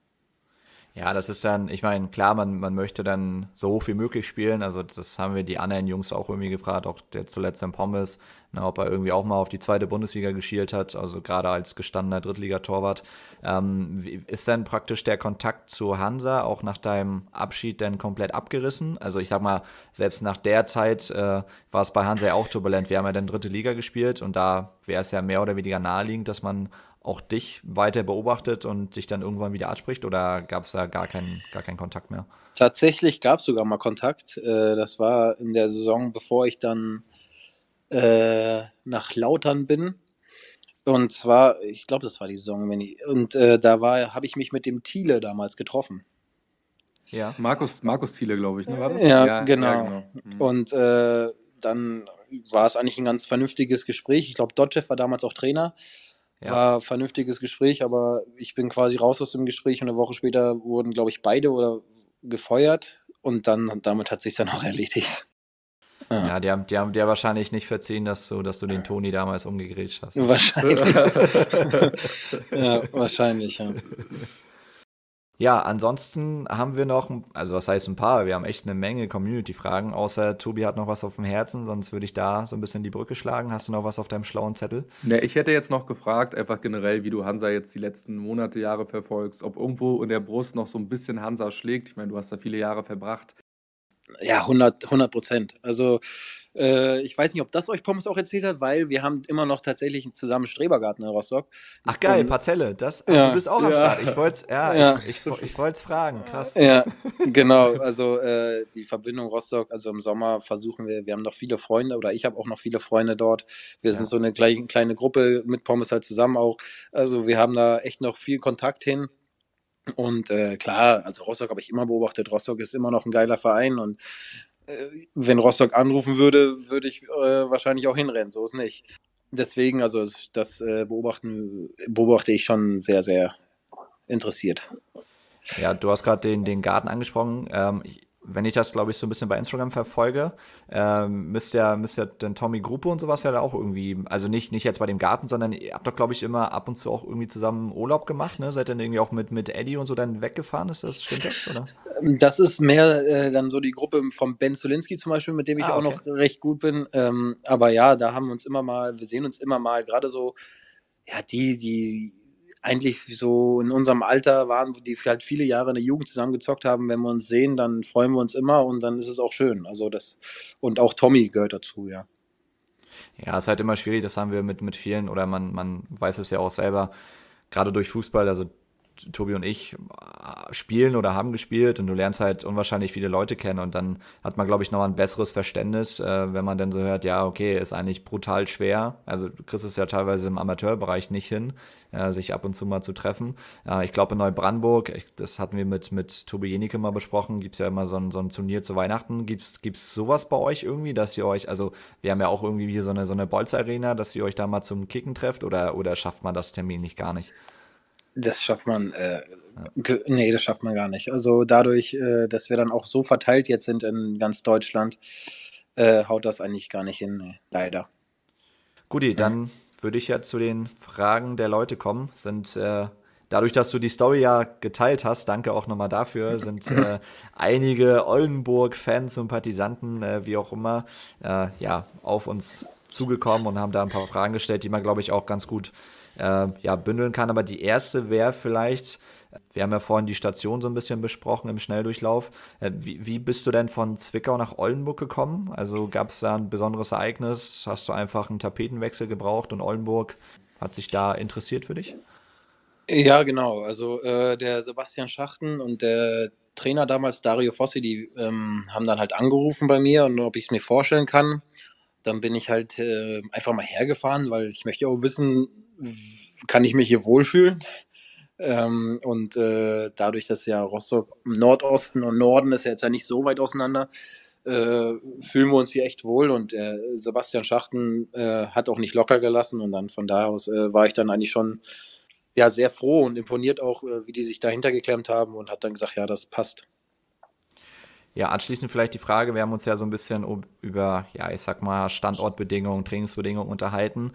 Speaker 1: Ja, das ist dann, ich meine, klar, man, man möchte dann so hoch wie möglich spielen. Also das haben wir die anderen Jungs auch irgendwie gefragt, auch der zuletzt im Pommes, ne, ob er irgendwie auch mal auf die zweite Bundesliga geschielt hat, also gerade als gestandener Drittligatorwart. Ähm, ist dann praktisch der Kontakt zu Hansa auch nach deinem Abschied dann komplett abgerissen? Also ich sag mal, selbst nach der Zeit äh, war es bei Hansa ja auch turbulent. Wir haben ja dann dritte Liga gespielt und da wäre es ja mehr oder weniger naheliegend, dass man auch dich weiter beobachtet und dich dann irgendwann wieder anspricht oder gab es da gar keinen, gar keinen Kontakt mehr?
Speaker 2: Tatsächlich gab es sogar mal Kontakt. Äh, das war in der Saison, bevor ich dann äh, nach Lautern bin. Und zwar, ich glaube, das war die Saison, wenn ich, und äh, da war, habe ich mich mit dem Thiele damals getroffen.
Speaker 3: Ja. Markus, Markus Thiele, glaube ich, ne? War
Speaker 2: das? Ja, ja genau. Ja, genau. Mhm. Und äh, dann war es eigentlich ein ganz vernünftiges Gespräch. Ich glaube, Dotchev war damals auch Trainer. Ja. War ein vernünftiges Gespräch, aber ich bin quasi raus aus dem Gespräch und eine Woche später wurden, glaube ich, beide oder gefeuert und dann damit hat sich dann auch erledigt.
Speaker 1: Ja, ja die, haben, die haben dir wahrscheinlich nicht verziehen, dass du, dass du den Toni damals umgegrätscht hast.
Speaker 2: Wahrscheinlich. *laughs* ja, wahrscheinlich, ja.
Speaker 1: Ja, ansonsten haben wir noch, also was heißt ein paar, wir haben echt eine Menge Community-Fragen, außer Tobi hat noch was auf dem Herzen, sonst würde ich da so ein bisschen die Brücke schlagen. Hast du noch was auf deinem schlauen Zettel?
Speaker 3: Ja, ich hätte jetzt noch gefragt, einfach generell, wie du Hansa jetzt die letzten Monate, Jahre verfolgst, ob irgendwo in der Brust noch so ein bisschen Hansa schlägt. Ich meine, du hast da viele Jahre verbracht.
Speaker 2: Ja, 100 Prozent. Also äh, ich weiß nicht, ob das euch Pommes auch erzählt hat, weil wir haben immer noch tatsächlich zusammen Strebergarten in Rostock.
Speaker 1: Ach geil, Und, Parzelle. Das, ja, du bist auch am ja. Start. Ich wollte es ja, ja. ich, ich, ich fragen. Krass.
Speaker 2: Ja, *laughs* genau. Also äh, die Verbindung Rostock, also im Sommer versuchen wir, wir haben noch viele Freunde oder ich habe auch noch viele Freunde dort. Wir sind so eine kleine, kleine Gruppe mit Pommes halt zusammen auch. Also wir haben da echt noch viel Kontakt hin. Und äh, klar, also Rostock habe ich immer beobachtet. Rostock ist immer noch ein geiler Verein und äh, wenn Rostock anrufen würde, würde ich äh, wahrscheinlich auch hinrennen. So ist nicht. Deswegen, also das äh, beobachten, beobachte ich schon sehr, sehr interessiert.
Speaker 1: Ja, du hast gerade den, den Garten angesprochen. Ähm, wenn ich das, glaube ich, so ein bisschen bei Instagram verfolge, ähm, müsste ja, müsste ja dann Tommy Gruppe und sowas ja da auch irgendwie, also nicht, nicht jetzt bei dem Garten, sondern ihr habt doch, glaube ich, immer ab und zu auch irgendwie zusammen Urlaub gemacht, ne? Seid dann irgendwie auch mit, mit Eddie und so dann weggefahren, ist das, stimmt das, oder?
Speaker 2: Das ist mehr äh, dann so die Gruppe von Ben Zulinski zum Beispiel, mit dem ich ah, okay. auch noch recht gut bin. Ähm, aber ja, da haben wir uns immer mal, wir sehen uns immer mal, gerade so, ja, die, die eigentlich so in unserem Alter waren, die halt viele Jahre in der Jugend zusammen gezockt haben. Wenn wir uns sehen, dann freuen wir uns immer und dann ist es auch schön. Also das, und auch Tommy gehört dazu, ja.
Speaker 1: Ja, ist halt immer schwierig, das haben wir mit, mit vielen, oder man, man weiß es ja auch selber, gerade durch Fußball, also Tobi und ich äh, spielen oder haben gespielt und du lernst halt unwahrscheinlich viele Leute kennen und dann hat man, glaube ich, nochmal ein besseres Verständnis, äh, wenn man dann so hört, ja, okay, ist eigentlich brutal schwer. Also du kriegst es ja teilweise im Amateurbereich nicht hin, äh, sich ab und zu mal zu treffen. Äh, ich glaube in Neubrandenburg, ich, das hatten wir mit, mit Tobi Jenicke mal besprochen, gibt es ja immer so ein, so ein Turnier zu Weihnachten. Gibt es sowas bei euch irgendwie, dass ihr euch, also wir haben ja auch irgendwie hier so eine, so eine Bolz-Arena, dass ihr euch da mal zum Kicken trefft oder, oder schafft man das Termin nicht gar nicht?
Speaker 2: Das schafft man, äh, nee, das schafft man gar nicht. Also dadurch, äh, dass wir dann auch so verteilt jetzt sind in ganz Deutschland, äh, haut das eigentlich gar nicht hin, nee, leider.
Speaker 1: Guti, ja. dann würde ich ja zu den Fragen der Leute kommen. Sind äh, dadurch, dass du die Story ja geteilt hast, danke auch nochmal dafür, *laughs* sind äh, einige Oldenburg-Fans, Sympathisanten, äh, wie auch immer, äh, ja, auf uns zugekommen und haben da ein paar Fragen gestellt, die man, glaube ich, auch ganz gut äh, ja, bündeln kann. Aber die erste wäre vielleicht, wir haben ja vorhin die Station so ein bisschen besprochen im Schnelldurchlauf. Äh, wie, wie, bist du denn von Zwickau nach Oldenburg gekommen? Also gab es da ein besonderes Ereignis? Hast du einfach einen Tapetenwechsel gebraucht und Oldenburg hat sich da interessiert für dich?
Speaker 2: Ja, genau. Also äh, der Sebastian Schachten und der Trainer damals, Dario Fossi, die ähm, haben dann halt angerufen bei mir und ob ich es mir vorstellen kann. Dann bin ich halt äh, einfach mal hergefahren, weil ich möchte auch wissen, kann ich mich hier wohlfühlen. Ähm, und äh, dadurch, dass ja Rostock Nordosten und Norden ist ja jetzt ja nicht so weit auseinander, äh, fühlen wir uns hier echt wohl. Und äh, Sebastian Schachten äh, hat auch nicht locker gelassen. Und dann von da aus äh, war ich dann eigentlich schon ja, sehr froh und imponiert auch, äh, wie die sich dahinter geklemmt haben und hat dann gesagt, ja, das passt.
Speaker 1: Ja, anschließend vielleicht die Frage, wir haben uns ja so ein bisschen über, ja, ich sag mal, Standortbedingungen, Trainingsbedingungen unterhalten.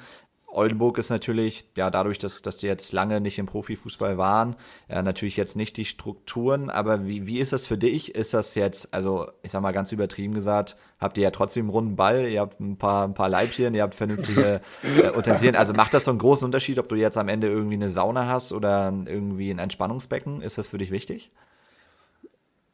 Speaker 1: Oldenburg ist natürlich, ja, dadurch, dass, dass die jetzt lange nicht im Profifußball waren, äh, natürlich jetzt nicht die Strukturen, aber wie, wie ist das für dich? Ist das jetzt, also ich sag mal ganz übertrieben gesagt, habt ihr ja trotzdem einen runden Ball, ihr habt ein paar, ein paar Leibchen, ihr habt vernünftige *laughs* äh, Utensilien. Also macht das so einen großen Unterschied, ob du jetzt am Ende irgendwie eine Sauna hast oder irgendwie ein Entspannungsbecken? Ist das für dich wichtig?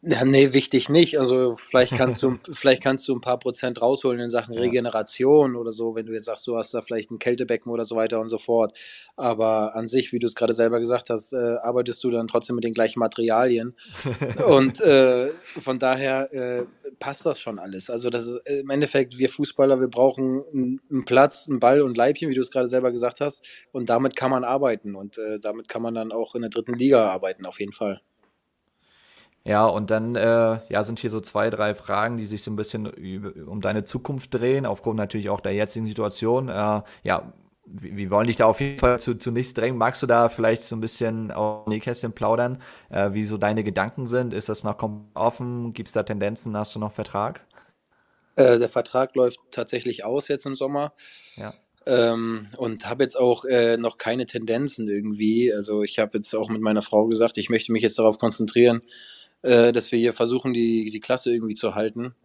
Speaker 2: Ja, nee, wichtig nicht. Also vielleicht *laughs* kannst du, vielleicht kannst du ein paar Prozent rausholen in Sachen Regeneration oder so, wenn du jetzt sagst, du hast da vielleicht ein Kältebecken oder so weiter und so fort. Aber an sich, wie du es gerade selber gesagt hast, äh, arbeitest du dann trotzdem mit den gleichen Materialien. *laughs* und äh, von daher äh, passt das schon alles. Also das ist im Endeffekt, wir Fußballer, wir brauchen einen Platz, einen Ball und Leibchen, wie du es gerade selber gesagt hast. Und damit kann man arbeiten. Und äh, damit kann man dann auch in der dritten Liga arbeiten, auf jeden Fall.
Speaker 1: Ja, und dann äh, ja, sind hier so zwei, drei Fragen, die sich so ein bisschen um deine Zukunft drehen, aufgrund natürlich auch der jetzigen Situation. Äh, ja, wir, wollen dich da auf jeden Fall zu, zu nichts drängen. Magst du da vielleicht so ein bisschen auf Nähkästchen plaudern, äh, wie so deine Gedanken sind? Ist das noch offen? Gibt es da Tendenzen? Hast du noch Vertrag?
Speaker 2: Äh, der Vertrag läuft tatsächlich aus jetzt im Sommer. Ja. Ähm, und habe jetzt auch äh, noch keine Tendenzen irgendwie. Also ich habe jetzt auch mit meiner Frau gesagt, ich möchte mich jetzt darauf konzentrieren, äh, dass wir hier versuchen, die, die Klasse irgendwie zu halten.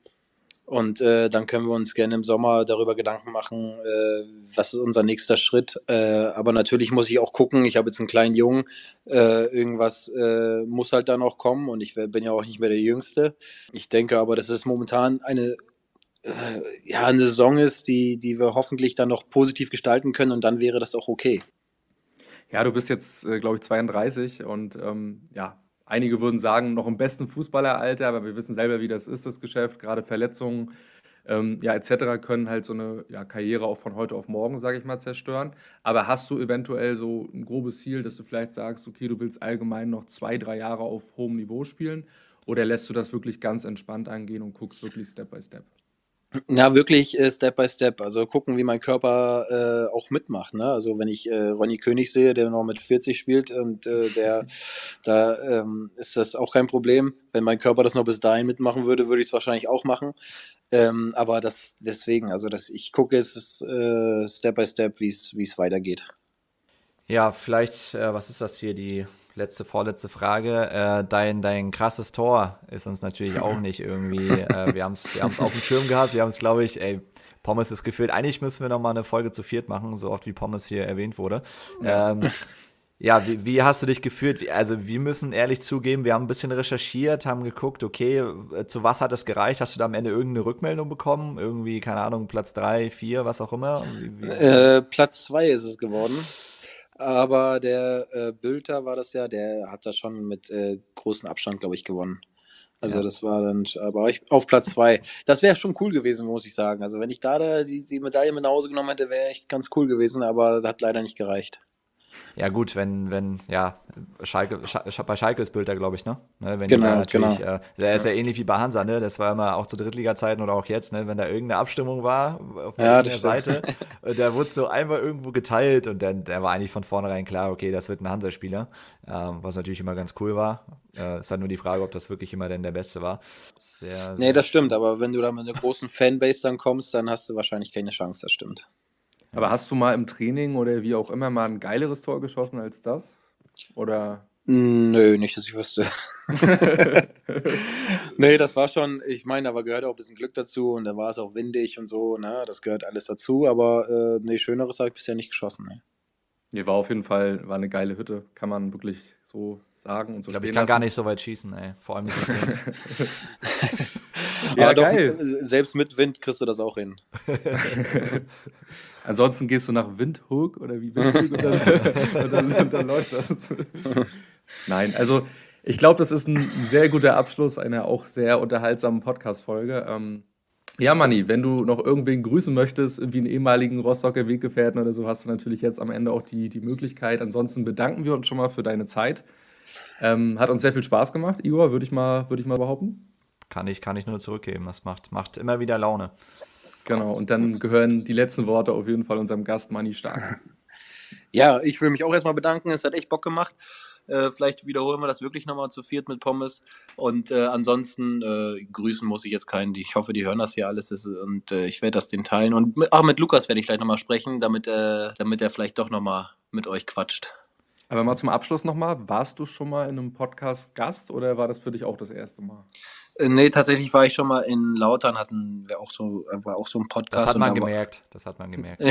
Speaker 2: Und äh, dann können wir uns gerne im Sommer darüber Gedanken machen, äh, was ist unser nächster Schritt. Äh, aber natürlich muss ich auch gucken, ich habe jetzt einen kleinen Jungen, äh, irgendwas äh, muss halt da noch kommen und ich bin ja auch nicht mehr der Jüngste. Ich denke aber, dass es momentan eine, äh, ja, eine Saison ist, die, die wir hoffentlich dann noch positiv gestalten können und dann wäre das auch okay.
Speaker 3: Ja, du bist jetzt, glaube ich, 32 und ähm, ja, Einige würden sagen, noch im besten Fußballeralter, aber wir wissen selber, wie das ist, das Geschäft. Gerade Verletzungen ähm, ja, etc. können halt so eine ja, Karriere auch von heute auf morgen, sage ich mal, zerstören. Aber hast du eventuell so ein grobes Ziel, dass du vielleicht sagst, okay, du willst allgemein noch zwei, drei Jahre auf hohem Niveau spielen? Oder lässt du das wirklich ganz entspannt angehen und guckst wirklich Step by Step?
Speaker 2: Ja, wirklich äh, Step by Step. Also gucken, wie mein Körper äh, auch mitmacht. Ne? Also wenn ich äh, Ronny König sehe, der noch mit 40 spielt und äh, der, *laughs* da ähm, ist das auch kein Problem. Wenn mein Körper das noch bis dahin mitmachen würde, würde ich es wahrscheinlich auch machen. Ähm, aber das deswegen, also das, ich gucke es äh, Step by Step, wie es wie es weitergeht.
Speaker 1: Ja, vielleicht, äh, was ist das hier, die letzte, vorletzte Frage. Äh, dein, dein krasses Tor ist uns natürlich auch nicht irgendwie. Äh, *laughs* wir haben es wir auf dem Schirm gehabt. Wir haben es, glaube ich, ey, Pommes ist gefühlt. Eigentlich müssen wir noch mal eine Folge zu viert machen, so oft wie Pommes hier erwähnt wurde. Ja. Ähm, ja, wie, wie, hast du dich gefühlt? Also, wir müssen ehrlich zugeben, wir haben ein bisschen recherchiert, haben geguckt, okay, äh, zu was hat es gereicht? Hast du da am Ende irgendeine Rückmeldung bekommen? Irgendwie, keine Ahnung, Platz drei, vier, was auch immer?
Speaker 2: Wie, wie? Äh, Platz zwei ist es geworden. Aber der äh, Bülter war das ja, der hat da schon mit äh, großem Abstand, glaube ich, gewonnen. Also ja. das war dann aber ich, auf Platz zwei. Das wäre schon cool gewesen, muss ich sagen. Also wenn ich da, da die, die Medaille mit nach Hause genommen hätte, wäre echt ganz cool gewesen, aber das hat leider nicht gereicht.
Speaker 1: Ja, gut, wenn, wenn, ja, Schalke, Sch bei Schalke ist Bülter, glaube ich, ne? ne wenn
Speaker 2: genau, natürlich, genau.
Speaker 1: Äh, der ist ja. ja ähnlich wie bei Hansa, ne? Das war immer auch zu Drittliga-Zeiten oder auch jetzt, ne? Wenn da irgendeine Abstimmung war auf ja, der Seite, und der wurde so einmal irgendwo geteilt und dann der war eigentlich von vornherein klar, okay, das wird ein Hansa-Spieler, ähm, was natürlich immer ganz cool war. Äh, ist halt nur die Frage, ob das wirklich immer denn der Beste war.
Speaker 2: Sehr, sehr nee, das stimmt, aber wenn du da mit einer großen Fanbase dann kommst, dann hast du wahrscheinlich keine Chance, das stimmt.
Speaker 3: Aber hast du mal im Training oder wie auch immer mal ein geileres Tor geschossen als das? Oder?
Speaker 2: Nö, nicht, dass ich wüsste. *laughs* nee, das war schon, ich meine, da gehört auch ein bisschen Glück dazu und da war es auch windig und so, ne? Das gehört alles dazu, aber äh, nee, Schöneres habe ich bisher nicht geschossen, ne?
Speaker 3: Nee, war auf jeden Fall, war eine geile Hütte, kann man wirklich so sagen und so.
Speaker 1: Ich glaube, ich kann lassen. gar nicht so weit schießen, ey. Vor allem nicht mit *laughs*
Speaker 2: ja, doch, selbst mit Wind kriegst du das auch hin. *laughs*
Speaker 3: Ansonsten gehst du nach Windhoek oder wie Windhoek und, dann, *laughs* und, dann, und dann läuft das. Nein, also ich glaube, das ist ein sehr guter Abschluss einer auch sehr unterhaltsamen Podcast-Folge. Ähm, ja, Manni, wenn du noch irgendwen grüßen möchtest, irgendwie einen ehemaligen Rostocker Weggefährten oder so, hast du natürlich jetzt am Ende auch die, die Möglichkeit. Ansonsten bedanken wir uns schon mal für deine Zeit. Ähm, hat uns sehr viel Spaß gemacht, Igor, würde ich, mal, würd ich mal behaupten.
Speaker 1: Kann ich, kann ich nur zurückgeben. Das macht, macht immer wieder Laune.
Speaker 3: Genau, und dann gehören die letzten Worte auf jeden Fall unserem Gast Manni Stark. *laughs*
Speaker 2: Ja, ich will mich auch erstmal bedanken. Es hat echt Bock gemacht. Äh, vielleicht wiederholen wir das wirklich nochmal zu viert mit Pommes. Und äh, ansonsten äh, grüßen muss ich jetzt keinen. Ich hoffe, die hören das hier alles und äh, ich werde das den teilen. Und mit, auch mit Lukas werde ich gleich nochmal sprechen, damit, äh, damit er vielleicht doch nochmal mit euch quatscht.
Speaker 3: Aber mal zum Abschluss nochmal, warst du schon mal in einem Podcast Gast oder war das für dich auch das erste Mal?
Speaker 2: Äh, nee, tatsächlich war ich schon mal in Lautern, hatten wir auch so, war auch so ein Podcast.
Speaker 1: Das hat man gemerkt, *laughs* das hat man gemerkt.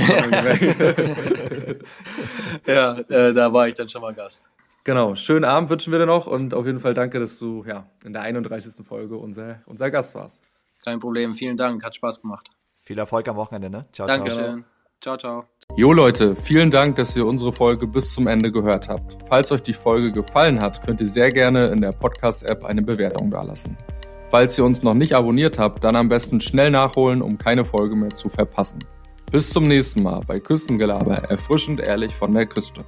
Speaker 2: ja, äh, da war ich dann schon mal Gast.
Speaker 3: Genau, schönen Abend wünschen wir dir noch und auf jeden Fall danke, dass du ja, in der 31. Folge unser, unser Gast warst.
Speaker 2: Kein Problem, vielen Dank, hat Spaß gemacht.
Speaker 1: Viel Erfolg am Wochenende, ne?
Speaker 2: Ciao, Dankeschön. Ciao, ciao.
Speaker 3: Jo Leute, vielen Dank, dass ihr unsere Folge bis zum Ende gehört habt. Falls euch die Folge gefallen hat, könnt ihr sehr gerne in der Podcast-App eine Bewertung dalassen. Falls ihr uns noch nicht abonniert habt, dann am besten schnell nachholen, um keine Folge mehr zu verpassen. Bis zum nächsten Mal bei Küstengelaber, erfrischend ehrlich von der Küste.